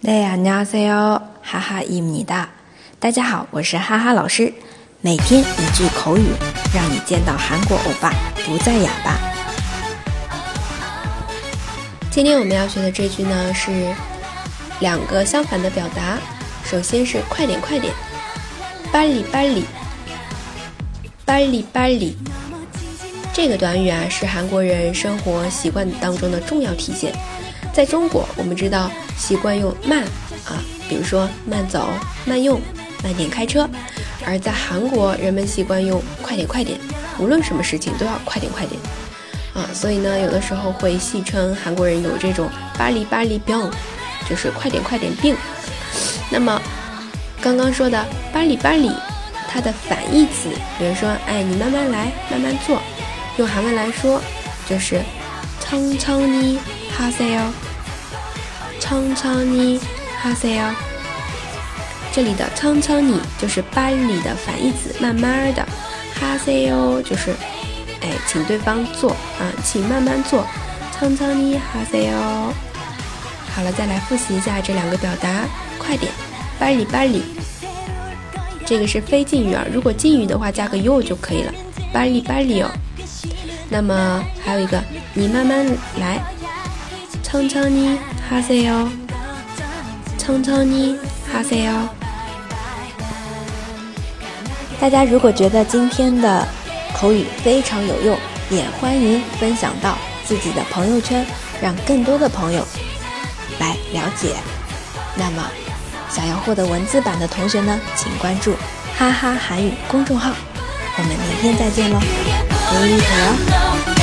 네 안녕하세요哈哈입니다大家好，我是哈哈老师。每天一句口语，让你见到韩国欧巴不再哑巴。今天我们要学的这句呢是两个相反的表达。首先是快点快点，빨리빨리빨리빨리这个短语啊是韩国人生活习惯当中的重要体现。 在中国，我们知道习惯用慢啊，比如说慢走、慢用、慢点开车。而在韩国，人们习惯用快点、快点，无论什么事情都要快点、快点啊。所以呢，有的时候会戏称韩国人有这种巴黎、巴黎病，就是快点、快点病。那么刚刚说的巴黎、巴黎，它的反义词，比如说哎，你慢慢来，慢慢做。用韩文来说，就是苍苍呢。하세요”。천천히하세 요。 这里的천천히就是빨리的反义词，慢慢的。하세요就是哎，请对方做啊，请慢慢做。천천히하세 요。 好了，再来复习一下这两个表达，快点，빨리빨리这个是非敬语啊，如果敬语的话加个 yo 就可以了，빨리빨리 요。 那么还有一个，你慢慢来， 천천히하세 요。 천천히하세 요。 大家如果觉得今天的口语非常有用，也欢迎分享到自己的朋友圈，让更多的朋友来了解。那么，想要获得文字版的同学呢，请关注“哈哈韩语”公众号。我们明天再见喽，拜拜。